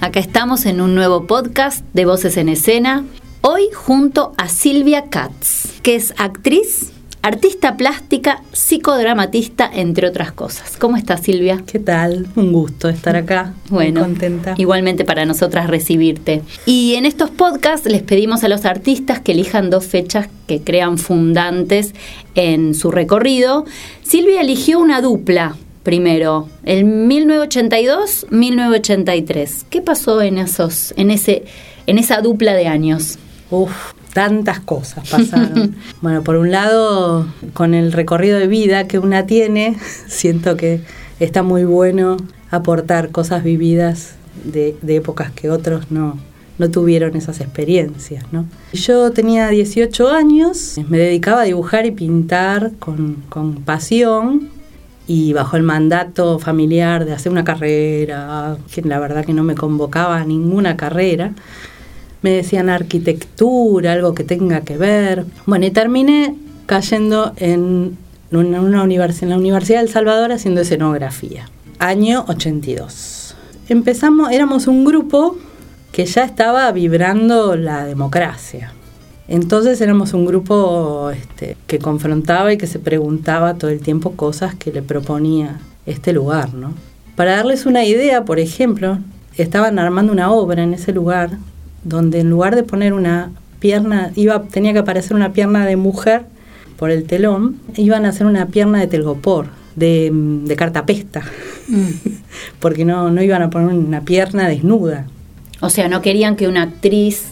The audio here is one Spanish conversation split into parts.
acá estamos en un nuevo podcast de Voces en Escena. Hoy junto a Silvia Katz, que es actriz, artista plástica, psicodramatista, entre otras cosas. ¿Cómo estás, Silvia? ¿Qué tal? Un gusto estar acá. Bueno, Muy contenta. igualmente para nosotras recibirte. Y en estos podcasts les pedimos a los artistas que elijan dos fechas que crean fundantes en su recorrido. Silvia eligió una dupla primero, el 1982-1983. ¿Qué pasó en esos, en ese, en esa dupla de años? Uf, tantas cosas pasaron. bueno, por un lado, con el recorrido de vida que una tiene, siento que está muy bueno aportar cosas vividas de, de épocas que otros no, no tuvieron esas experiencias, ¿no? Yo tenía 18 años, me dedicaba a dibujar y pintar con, con pasión y bajo el mandato familiar de hacer una carrera, que la verdad que no me convocaba a ninguna carrera, me decían arquitectura, algo que tenga que ver. Bueno, y terminé cayendo en una, universidad, en la Universidad del Salvador haciendo escenografía. Año 82. Empezamos, éramos un grupo que ya estaba vibrando la democracia. Entonces éramos un grupo este, que confrontaba y que se preguntaba todo el tiempo cosas que le proponía este lugar, ¿no? Para darles una idea, por ejemplo, estaban armando una obra en ese lugar donde en lugar de poner una pierna, iba, tenía que aparecer una pierna de mujer por el telón, iban a hacer una pierna de telgopor, de, de cartapesta, mm. porque no, no iban a poner una pierna desnuda. O sea, no querían que una actriz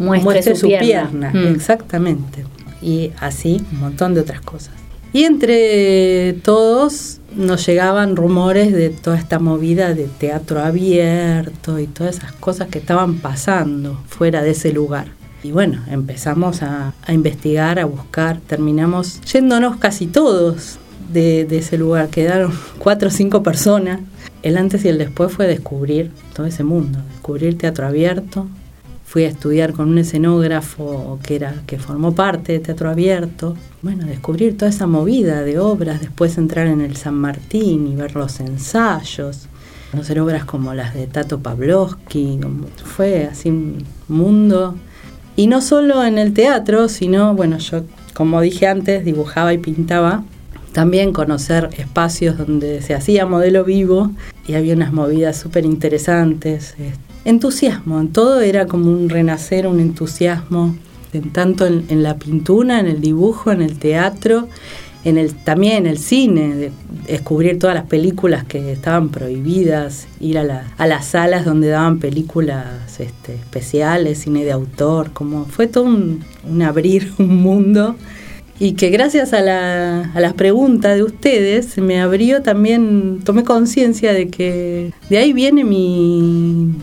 muestre, muestre su, su, pierna. pierna, mm. exactamente. Y así un montón de otras cosas. Y entre todos nos llegaban rumores de toda esta movida de teatro abierto y todas esas cosas que estaban pasando fuera de ese lugar. Y bueno, empezamos a, a investigar, a buscar, terminamos yéndonos casi todos de, de, ese lugar. Quedaron cuatro o cinco personas. El antes y el después fue descubrir todo ese mundo, descubrir teatro abierto, fui a estudiar con un escenógrafo que era que formó parte de Teatro Abierto. Bueno, descubrir toda esa movida de obras, después entrar en el San Martín y ver los ensayos, conocer obras como las de Tato Pavlovsky, fue así un mundo. Y no solo en el teatro, sino, bueno, yo, como dije antes, dibujaba y pintaba. También conocer espacios donde se hacía modelo vivo y había unas movidas súper interesantes entusiasmo, en todo era como un renacer, un entusiasmo, en tanto en, la pintura, en el dibujo, en el teatro, en el, también en el cine, de descubrir todas las películas que estaban prohibidas, ir a, la, a las salas donde daban películas este, especiales, cine de autor, como fue todo un, un abrir un mundo. Y que gracias a la, a la pregunta de ustedes me abrió también, tomé conciencia de que de ahí viene mi,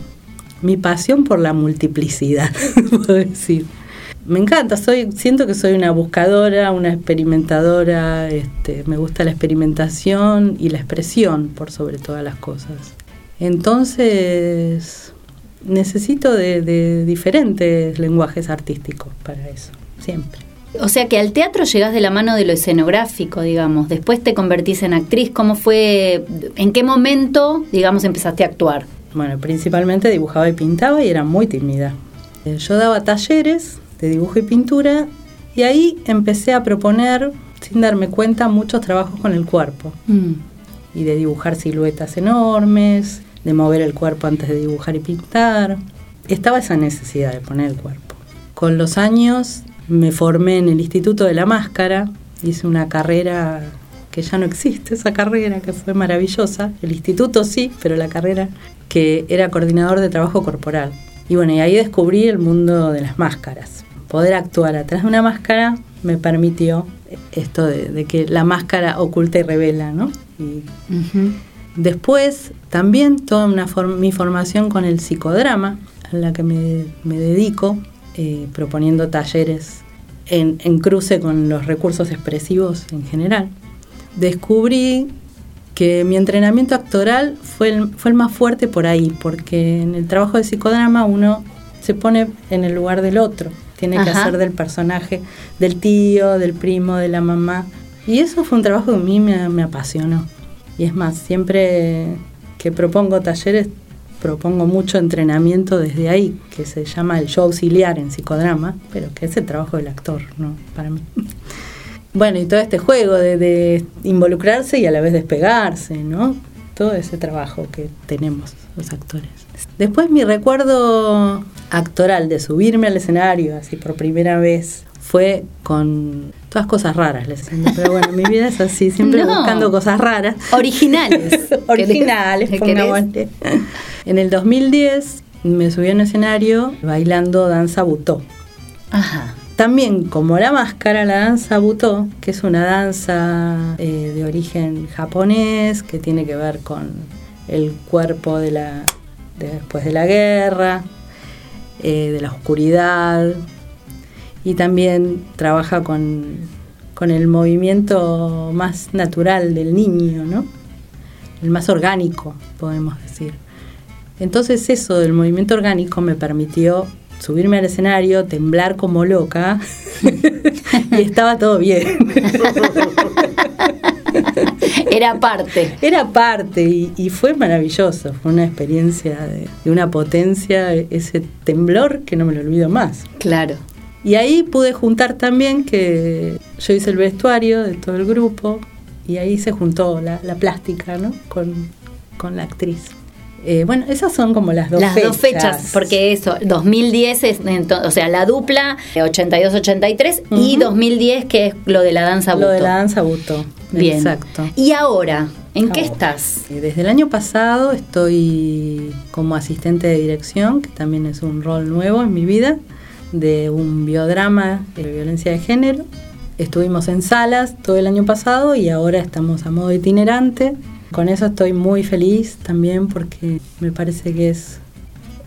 mi pasión por la multiplicidad, puedo decir. Me encanta, soy, siento que soy una buscadora, una experimentadora, este, me gusta la experimentación y la expresión por sobre todas las cosas. Entonces, necesito de, de diferentes lenguajes artísticos para eso, siempre. O sea que al teatro llegás de la mano de lo escenográfico, digamos. Después te convertís en actriz. ¿Cómo fue? ¿En qué momento, digamos, empezaste a actuar? Bueno, principalmente dibujaba y pintaba y era muy tímida. Yo daba talleres de dibujo y pintura y ahí empecé a proponer, sin darme cuenta, muchos trabajos con el cuerpo. Mm. Y de dibujar siluetas enormes, de mover el cuerpo antes de dibujar y pintar. Estaba esa necesidad de poner el cuerpo. Con los años me formé en el Instituto de la Máscara, hice una carrera que ya no existe, esa carrera que fue maravillosa. El instituto sí, pero la carrera que era coordinador de trabajo corporal. Y bueno, y ahí descubrí el mundo de las máscaras. Poder actuar atrás de una máscara me permitió esto de, de que la máscara oculta y revela, ¿no? Y uh -huh. Después, también toda una form mi formación con el psicodrama. a la que me, me dedico, eh, proponiendo talleres en, en cruce con los recursos expresivos en general, descubrí que mi entrenamiento actoral fue el, fue el más fuerte por ahí, porque en el trabajo de psicodrama uno se pone en el lugar del otro, tiene que hacer del personaje, del tío, del primo, de la mamá. Y eso fue un trabajo que a mí me, me apasionó. Y es más, siempre que propongo talleres, propongo mucho entrenamiento desde ahí, que se llama el show auxiliar en psicodrama, pero que es el trabajo del actor, ¿no? Para mí. Bueno, y todo este juego de, de involucrarse y a la vez despegarse, ¿no? Todo ese trabajo que tenemos los actores. Después mi recuerdo actoral de subirme al escenario así por primera vez fue con todas cosas raras, les. Pero bueno, mi vida es así, siempre No. buscando cosas raras. Originales. Originales, pongámosle. En el 2010 me subí a un escenario bailando danza butó. Ajá. También como la máscara, la danza butó, que es una danza eh, de origen japonés, que tiene que ver con el cuerpo de la, de después de la guerra, eh, de la oscuridad, y también trabaja con, con el movimiento más natural del niño, ¿no? El más orgánico, podemos decir. Entonces eso del movimiento orgánico me permitió subirme al escenario, temblar como loca y estaba todo bien. Era parte. Era parte y, y fue maravilloso, fue una experiencia de, de una potencia, ese temblor que no me lo olvido más. Claro. Y ahí pude juntar también que yo hice el vestuario de todo el grupo y ahí se juntó la, la plástica ¿no? con, con la actriz. Eh, bueno, esas son como las dos Las fechas. dos fechas, porque eso, 2010 es, o sea, la dupla, 82-83, y Ujú. 2010 que es lo de la danza Lo de buto. la danza buto. Bien. Exacto. ¿Y ahora? ¿En qué estás? Eh, Desde el año pasado estoy como asistente de dirección, que también es un rol nuevo en mi vida, de un biodrama de violencia de género. Estuvimos en salas todo el año pasado y ahora estamos a modo itinerante. Con eso estoy muy feliz también porque me parece que es,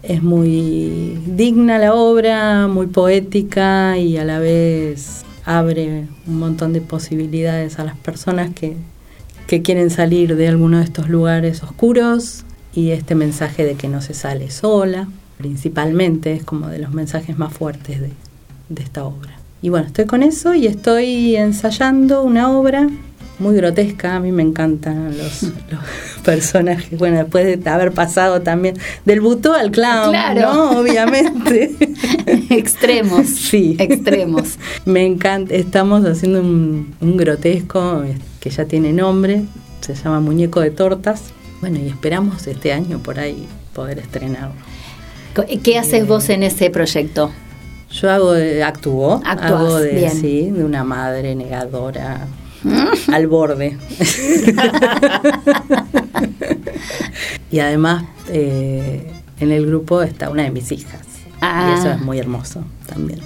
es muy digna la obra, muy poética y a la vez abre un montón de posibilidades a las personas que, que quieren salir de alguno de estos lugares oscuros y este mensaje de que no se sale sola, principalmente es como de los mensajes más fuertes de, de esta obra. Y bueno, estoy con eso y estoy ensayando una obra muy grotesca, a mí me encantan los, los personajes, bueno, después de haber pasado también del butó al clown, Claro. ¿no? Obviamente. Extremos. Sí. Extremos. Me encanta, estamos haciendo un, un grotesco eh, que ya tiene nombre, se llama Muñeco de Tortas. Bueno, y esperamos este año por ahí poder estrenarlo. Co- ¿Qué haces vos en ese proyecto? Yo hago de, actúo, Actuás, hago de, sí, de una madre negadora al borde. y además eh, en el grupo está una de mis hijas. Ah. Y eso es muy hermoso también.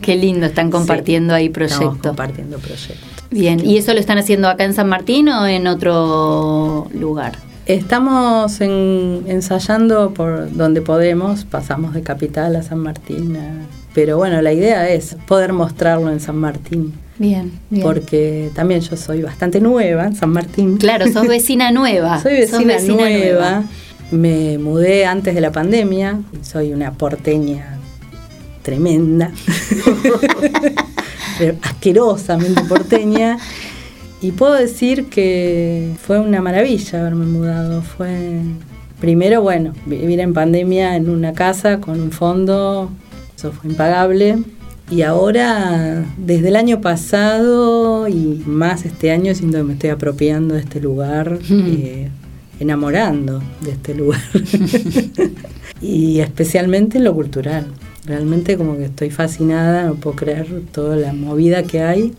Qué lindo, están compartiendo ahí Estamos proyecto. compartiendo proyectos. Bien, ¿y eso lo están haciendo acá en San Martín o en otro lugar? Estamos en- ensayando por donde podemos, pasamos de Capital a San Martín, a- pero bueno, la idea es poder mostrarlo en San Martín, Bien, bien. porque también yo soy bastante nueva en San Martín. Claro, sos vecina nueva. Soy sos vecina, nueva. Me mudé antes de la pandemia. Soy una porteña tremenda. Pero asquerosamente porteña. Y puedo decir que fue una maravilla haberme mudado. Fue primero, bueno, vivir en pandemia en una casa con un fondo, eso fue impagable. Y ahora, desde el año pasado y más este año, siento que me estoy apropiando de este lugar, eh, enamorando de este lugar. y especialmente en lo cultural. Realmente como que estoy fascinada, no puedo creer toda la movida que hay.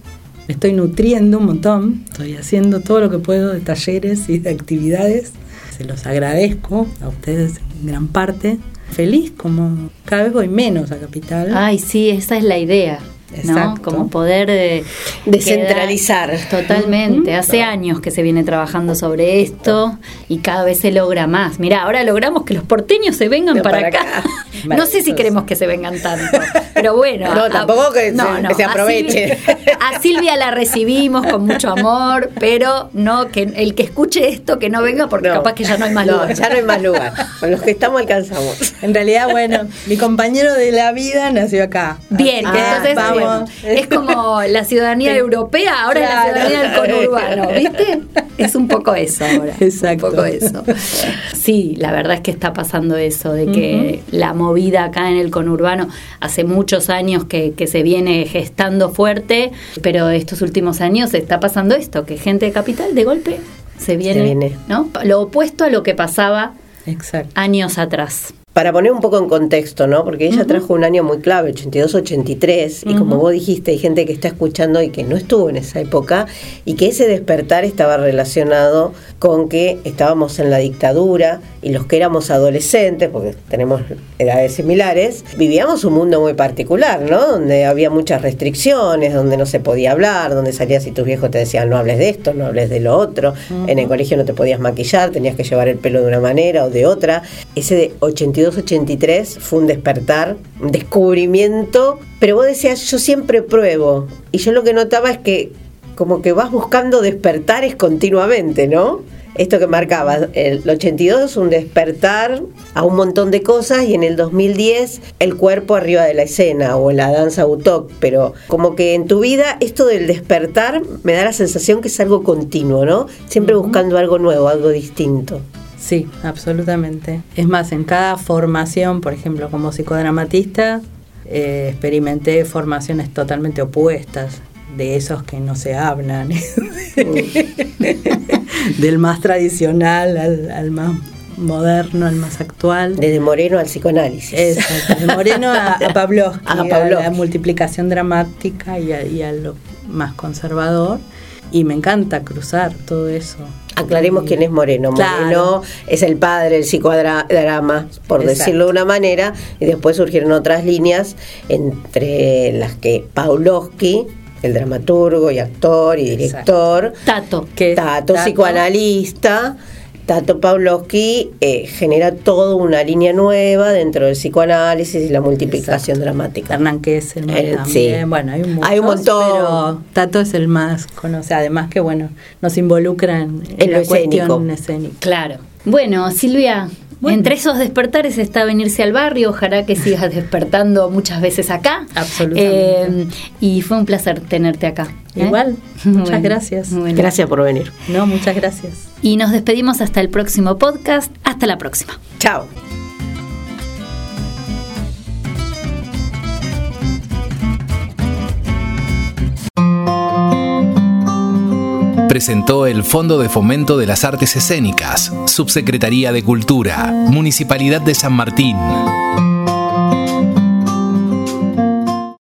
Me estoy nutriendo un montón, estoy haciendo todo lo que puedo de talleres y de actividades. Se los agradezco a ustedes en gran parte. Feliz como cada vez voy menos a Capital. Ay, sí, esa es la idea. ¿No? Como poder eh, Descentralizar. quedar- Totalmente. Hace años que se viene trabajando sobre esto y cada vez se logra más. Mirá, ahora logramos que los porteños se vengan Ven para, para acá. acá. No sé si queremos que se vengan tanto, pero bueno. No, a- tampoco que se- que se a aproveche. Silvia- A Silvia la recibimos con mucho amor, pero no que el que escuche esto que no venga porque No. capaz que ya no hay más No, lugar. ya no hay más lugar. Con los que estamos alcanzamos. En realidad, bueno, mi compañero de la vida nació acá. Bien, que entonces vamos. Bueno, es como la ciudadanía europea, ahora Claro. es la ciudadanía del conurbano, ¿viste? Es un poco eso ahora. Exacto. Un poco eso. Sí, la verdad es que está pasando eso, de que la movida acá en el conurbano hace muchos años que, que se viene gestando fuerte, pero estos últimos años está pasando esto, que gente de capital de golpe se viene, viene. ¿no? Lo opuesto a lo que pasaba Exacto. años atrás. Para poner un poco en contexto, ¿no? Porque ella trajo un año muy clave, 82-83, y como vos dijiste, hay gente que está escuchando y que no estuvo en esa época, y que ese despertar estaba relacionado con que estábamos en la dictadura y los que éramos adolescentes, porque tenemos edades similares, vivíamos un mundo muy particular, ¿no? Donde había muchas restricciones, donde no se podía hablar, donde salías y tus viejos te decían no hables de esto, no hables de lo otro, en el colegio no te podías maquillar, tenías que llevar el pelo de una manera o de otra. Ese de 82-83 fue un despertar, un descubrimiento, pero vos decías, yo siempre pruebo, y yo lo que notaba es que como que vas buscando despertares continuamente, ¿no? Esto que marcaba, el 82 un despertar a un montón de cosas y en el 2010 el cuerpo arriba de la escena o la danza autóc, pero como que en tu vida esto del despertar me da la sensación que es algo continuo, ¿no? Siempre buscando algo nuevo, algo distinto. Sí, absolutamente. Es más, en cada formación, por ejemplo, como psicodramatista, eh, experimenté formaciones totalmente opuestas de esos que no se hablan, del más tradicional al, al más moderno, al más actual. Desde Moreno al psicoanálisis. Exacto, de Moreno a, a Pavlovsky, A la multiplicación dramática y a, y a lo más conservador. Y me encanta cruzar todo eso. Aclaremos quién es Moreno. Claro. Moreno es el padre del psicodrama, por Exacto. decirlo de una manera, y después surgieron otras líneas, entre las que Pavlovsky, el dramaturgo y actor y director, Tato. que Tato, psicoanalista, Tato Pavlovsky eh, genera toda una línea nueva dentro del psicoanálisis y la multiplicación dramática. Hernán Kesselman Eh, también. sí. Bueno, hay, Hay un montón. Pero Tato es el más conocido. Además que, bueno, nos involucra en, En la lo escénico. cuestión escénica. Claro. Bueno, Silvia, Bueno. entre esos despertares está venirse al barrio. Ojalá que sigas despertando muchas veces acá. Absolutamente. Eh, y fue un placer tenerte acá. ¿eh? Igual, muchas Bueno, gracias. bueno. Gracias por venir. No, muchas gracias. Y nos despedimos hasta el próximo podcast. Hasta la próxima. Chao. Presentó el Fondo de Fomento de las Artes Escénicas, Subsecretaría de Cultura, Municipalidad de San Martín.